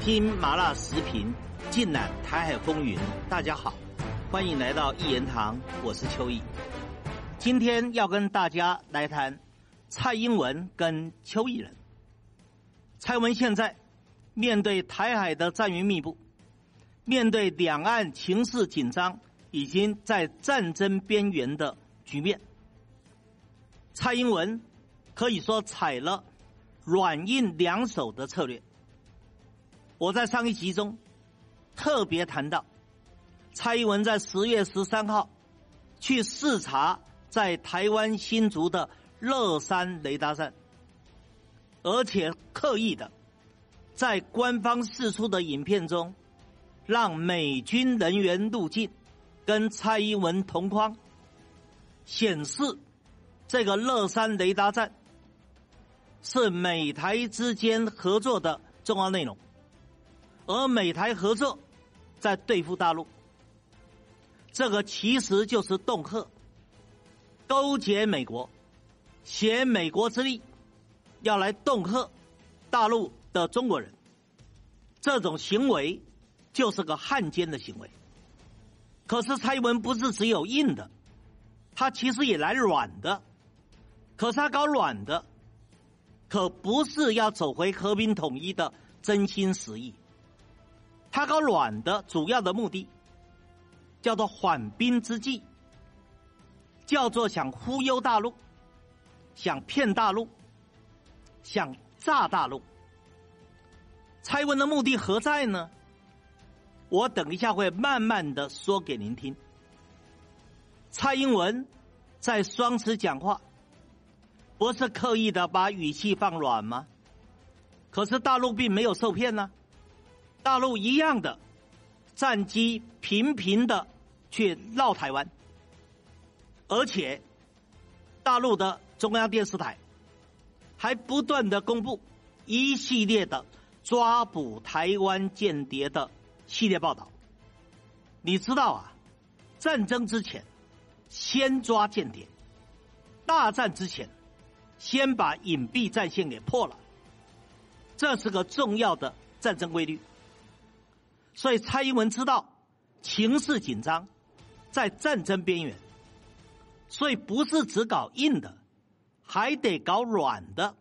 听麻辣时评，尽览台海风云。大家好，欢迎来到一言堂，我是邱毅。今天要跟大家来谈蔡英文跟邱毅人。蔡文现在面对台海的战云密布，面对两岸情势紧张，已经在战争边缘的局面，蔡英文可以说采了软硬两手的策略。我在上一集中特别谈到，蔡英文在十月十三号去视察在台湾新竹的乐山雷达站。而且刻意的，在官方释出的影片中，让美军人员入境，跟蔡英文同框，显示这个乐山雷达站是美台之间合作的重要内容，而美台合作在对付大陆，这个其实就是恫吓、勾结美国、挟美国之力。要来恫吓大陆的中国人，这种行为就是个汉奸的行为。可是蔡英文不是只有硬的，他其实也来软的。可是他搞软的，可不是要走回和平统一的真心实意。他搞软的主要的目的，叫做缓兵之计，叫做想忽悠大陆，想骗大陆。想炸大陆，蔡英文的目的何在呢？我等一下会慢慢的说给您听。蔡英文在双持讲话，不是刻意的把语气放软吗？可是大陆并没有受骗呢，大陆一样的战机频频的去绕台湾，而且大陆的中央电视台。还不断的公布一系列的抓捕台湾间谍的系列报道。你知道啊，战争之前先抓间谍，大战之前先把隐蔽战线给破了，这是个重要的战争规律。所以蔡英文知道情势紧张，在战争边缘，所以不是只搞硬的。还得搞软的，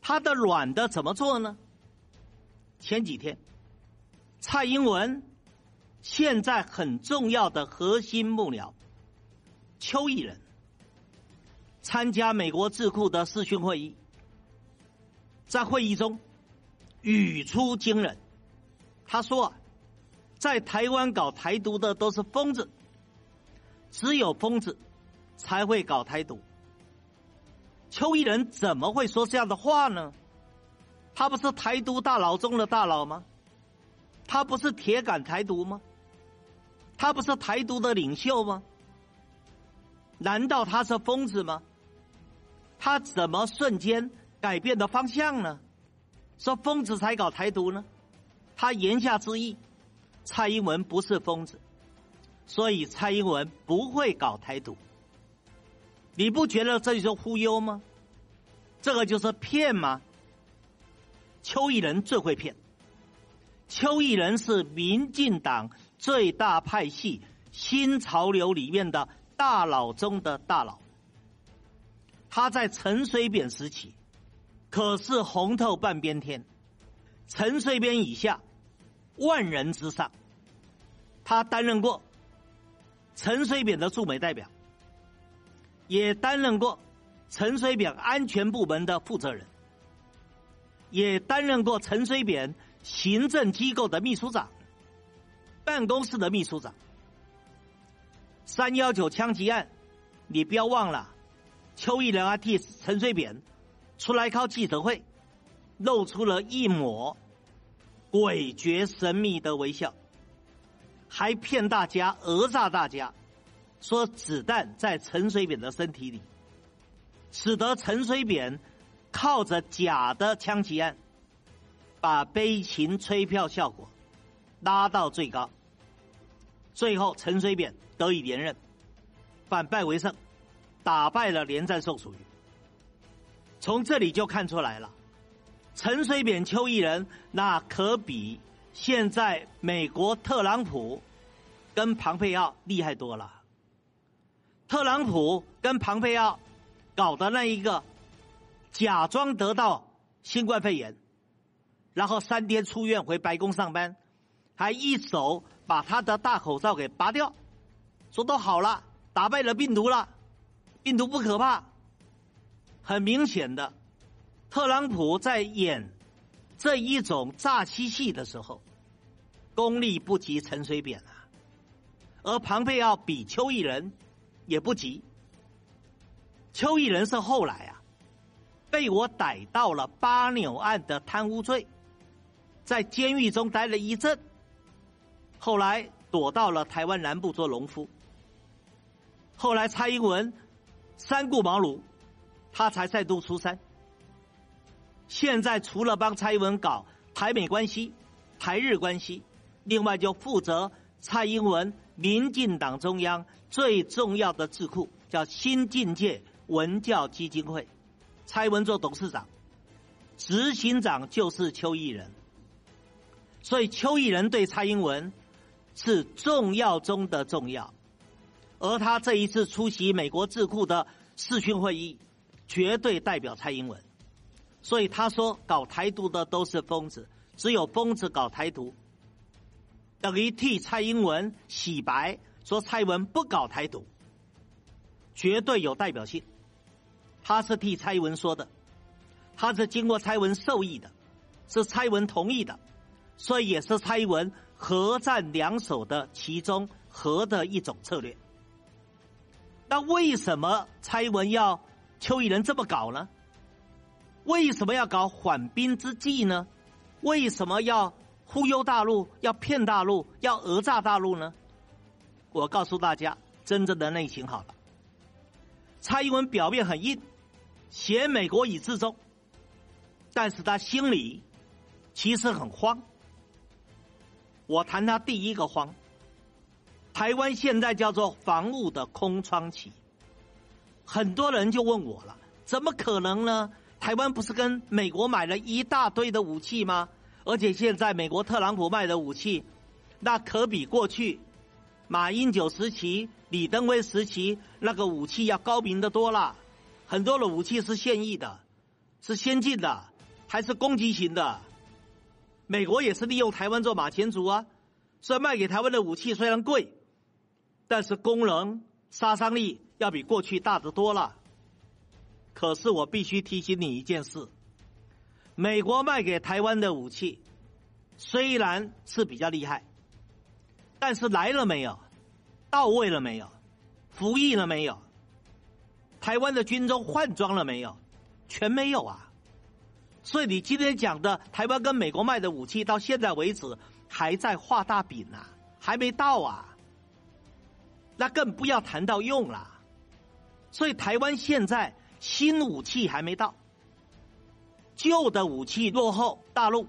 他的软的怎么做呢？前几天，蔡英文现在很重要的核心幕僚邱毅人参加美国智库的视讯会议，在会议中语出惊人，他说啊，在台湾搞台独的都是疯子，只有疯子才会搞台独。邱毅人怎么会说这样的话呢？他不是台独大佬中的大佬吗？他不是铁杆台独吗？他不是台独的领袖吗？难道他是疯子吗？他怎么瞬间改变的方向呢？说疯子才搞台独呢？他言下之意，蔡英文不是疯子，所以蔡英文不会搞台独。你不觉得这就是忽悠吗？这个就是骗吗？邱毅人最会骗。邱毅人是民进党最大派系新潮流里面的大佬中的大佬。他在陈水扁时期可是红透半边天，陈水扁以下万人之上。他担任过陈水扁的驻美代表。也担任过陈水扁安全部门的负责人，也担任过陈水扁行政机构的秘书长、办公室的秘书长。三幺九枪击案，你不要忘了，邱毅人啊替陈水扁出来开记者会，露出了一抹诡谲神秘的微笑，还骗大家讹诈大家。说子弹在陈水扁的身体里，使得陈水扁靠着假的枪击案，把悲情吹票效果拉到最高，最后陈水扁得以连任，反败为胜，打败了连战宋楚瑜。从这里就看出来了，陈水扁、邱毅人，那可比现在美国特朗普跟庞佩奥厉害多了。特朗普跟庞佩奥搞的那一个，假装得到新冠肺炎，然后三天出院回白宫上班，还一手把他的大口罩给拔掉，说都好了，打败了病毒了，病毒不可怕。很明显的。特朗普在演这一种诈欺戏的时候，功力不及陈水扁啊，而庞佩奥比邱毅人也不及。邱毅人是后来啊，被我逮到了八纽案的贪污罪，在监狱中待了一阵，后来躲到了台湾南部做农夫。后来蔡英文三顾茅庐，他才再度出山。现在除了帮蔡英文搞台美关系、台日关系，另外就负责蔡英文民进党中央最重要的智库，叫新境界文教基金会。蔡英文做董事长，执行长就是邱毅人，所以邱毅人对蔡英文是重要中的重要。而他这一次出席美国智库的视讯会议，绝对代表蔡英文。所以他说搞台独的都是疯子，只有疯子搞台独，等于替蔡英文洗白，说蔡英文不搞台独，绝对有代表性。他是替蔡英文说的，他是经过蔡英文授意的，是蔡英文同意的，所以也是蔡英文合战两手的其中和的一种策略。那为什么蔡英文要邱毅人这么搞呢？为什么要搞缓兵之计呢？为什么要忽悠大陆、要骗大陆、要讹诈大陆呢？我告诉大家真正的内情好了。蔡英文表面很硬，嫌美国已自重，但是他心里其实很慌。我谈他第一个慌，台湾现在叫做防务的空窗期，很多人就问我了：怎么可能呢？台湾不是跟美国买了一大堆的武器吗？而且现在美国特朗普卖的武器，那可比过去马英九时期、李登辉时期那个武器要高明的多了。很多的武器是现役的，是先进的，还是攻击型的。美国也是利用台湾做马前卒啊。所以卖给台湾的武器虽然贵，但是功能、杀伤力要比过去大得多了。可是我必须提醒你一件事：美国卖给台湾的武器虽然是比较厉害，但是来了没有？到位了没有？服役了没有？台湾的军中换装了没有？全没有啊！所以你今天讲的台湾跟美国卖的武器，到现在为止还在画大饼啊，还没到啊！那更不要谈到用了。所以台湾现在。新武器还没到，旧的武器落后大陆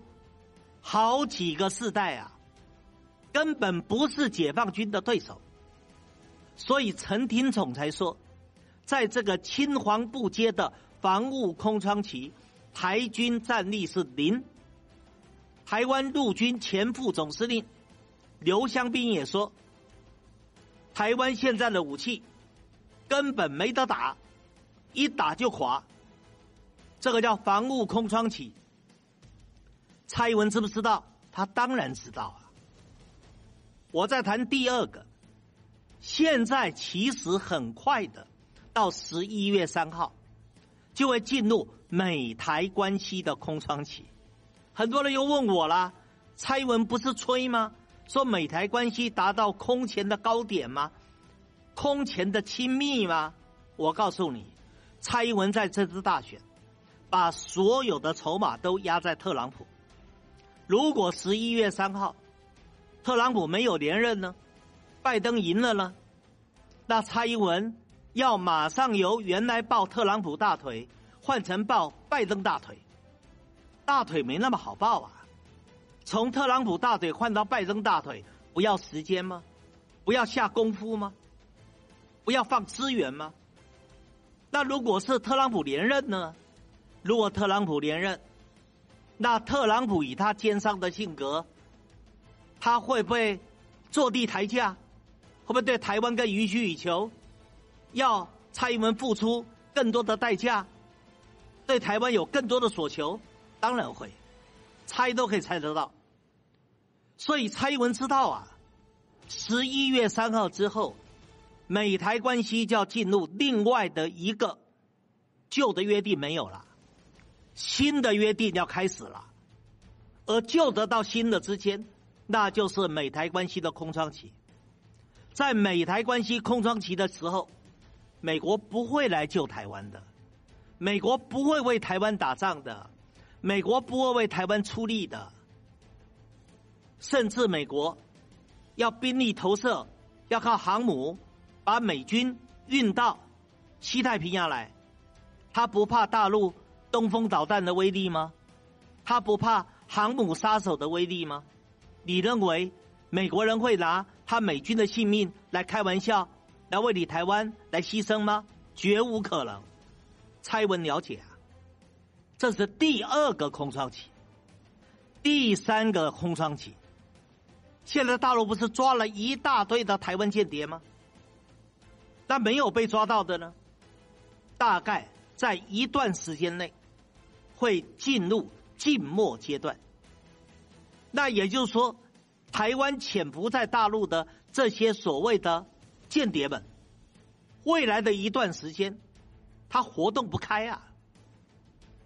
好几个世代啊，根本不是解放军的对手。所以陈廷宠才说，在这个青黄不接的防务空窗期，台军战力是零。台湾陆军前副总司令刘湘斌也说，台湾现在的武器根本没得打。一打就垮，这个叫防务空窗期。蔡英文知不知道？他当然知道啊。我再谈第二个，现在其实很快的，到十一月三号就会进入美台关系的空窗期。很多人又问我啦，蔡英文不是吹吗？说美台关系达到空前的高点吗？空前的亲密吗？我告诉你。蔡英文在这次大选，把所有的筹码都压在特朗普。如果十一月三号，特朗普没有连任呢，拜登赢了呢，那蔡英文要马上由原来抱特朗普大腿换成抱拜登大腿，大腿没那么好抱啊。从特朗普大腿换到拜登大腿，不要时间吗？不要下功夫吗？不要放资源吗？那如果是特朗普连任呢？如果特朗普连任，那特朗普以他奸商的性格，他会不会坐地抬价？会不会对台湾更予取予求？要蔡英文付出更多的代价，对台湾有更多的所求？当然会，猜都可以猜得到。所以蔡英文知道啊，十一月三号之后，美台关系就要进入另外的一个旧的约定没有了。新的约定要开始了，而旧的到新的之间，那就是美台关系的空窗期。在美台关系空窗期的时候，美国不会来救台湾的，美国不会为台湾打仗的，美国不会为台湾出力的，甚至美国要兵力投射，要靠航母把美军运到西太平洋来，他不怕大陆。东风导弹的威力吗？他不怕航母杀手的威力吗？你认为美国人会拿他美军的性命来开玩笑，来为你台湾来牺牲吗？绝无可能。蔡文了解啊，这是第二个空窗期，第三个空窗期。现在大陆不是抓了一大堆的台湾间谍吗？但没有被抓到的呢？大概在一段时间内。会进入静默阶段，那也就是说，台湾潜伏在大陆的这些所谓的间谍们，未来的一段时间，他活动不开啊，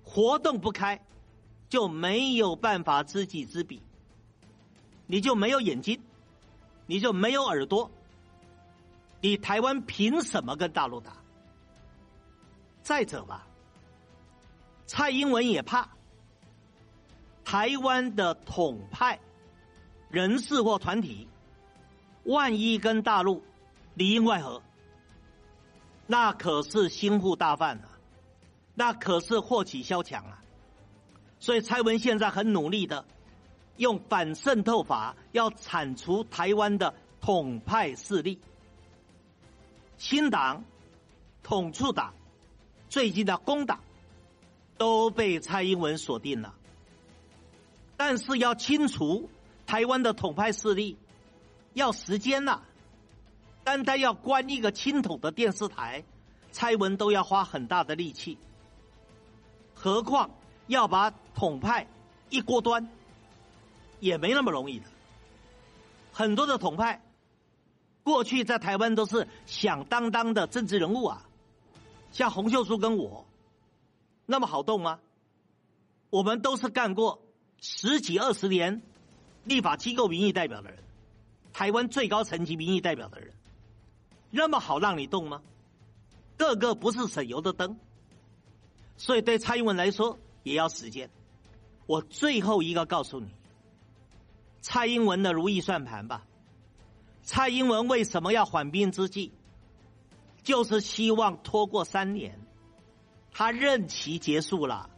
活动不开，就没有办法知己知彼，你就没有眼睛，你就没有耳朵，你台湾凭什么跟大陆打？再者吧。蔡英文也怕台湾的统派人士或团体，万一跟大陆里应外合，那可是心腹大患啊，那可是祸起萧墙啊。所以蔡文现在很努力的用反渗透法，要铲除台湾的统派势力。新党、统促党、最近的工党。都被蔡英文锁定了，但是要清除台湾的统派势力，要时间呐。单单要关一个清统的电视台，蔡文都要花很大的力气，何况要把统派一锅端，也没那么容易的。很多的统派过去在台湾都是响当当的政治人物啊，像洪秀柱跟我。那么好动吗？我们都是干过十几二十年立法机构民意代表的人，台湾最高层级民意代表的人，那么好让你动吗？个个不是省油的灯，所以对蔡英文来说也要时间。我最后一个告诉你，蔡英文的如意算盘吧。蔡英文为什么要缓兵之计？就是希望拖过三年。他任期结束了，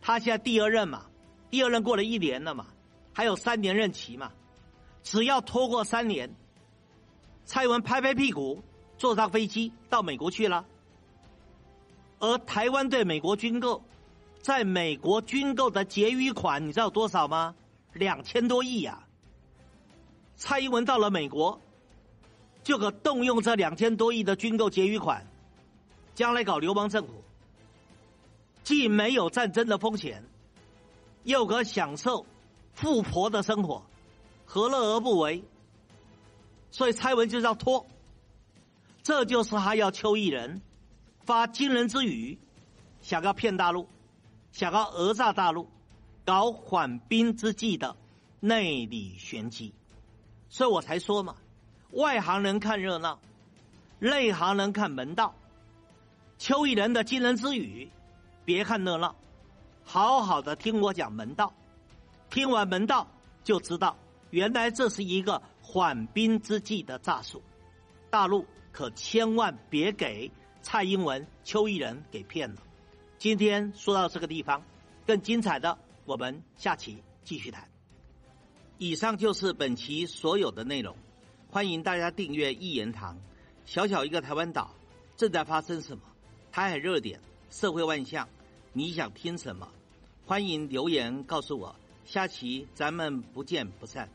他现在第二任嘛，第二任过了一年了嘛，还有三年任期嘛，只要拖过三年，蔡英文拍拍屁股坐上飞机到美国去了，而台湾对美国军购，在美国军购的结余款你知道多少吗？两千多亿呀！蔡英文到了美国，就可动用这两千多亿的军购结余款，将来搞流氓政府。既没有战争的风险，又可享受富婆的生活，何乐而不为？所以蔡文就是要拖，这就是他要邱毅人发惊人之语，想要骗大陆，想要讹诈大陆，搞缓兵之计的内里玄机。所以我才说嘛，外行人看热闹，内行人看门道。邱毅人的惊人之语。别看热闹，好好的听我讲门道。听完门道，就知道原来这是一个缓兵之计的诈术。大陆可千万别给蔡英文、邱毅人给骗了。今天说到这个地方，更精彩的我们下期继续谈。以上就是本期所有的内容，欢迎大家订阅一言堂。小小一个台湾岛，正在发生什么？台海热点。社会万象，你想听什么？欢迎留言告诉我。下期咱们不见不散。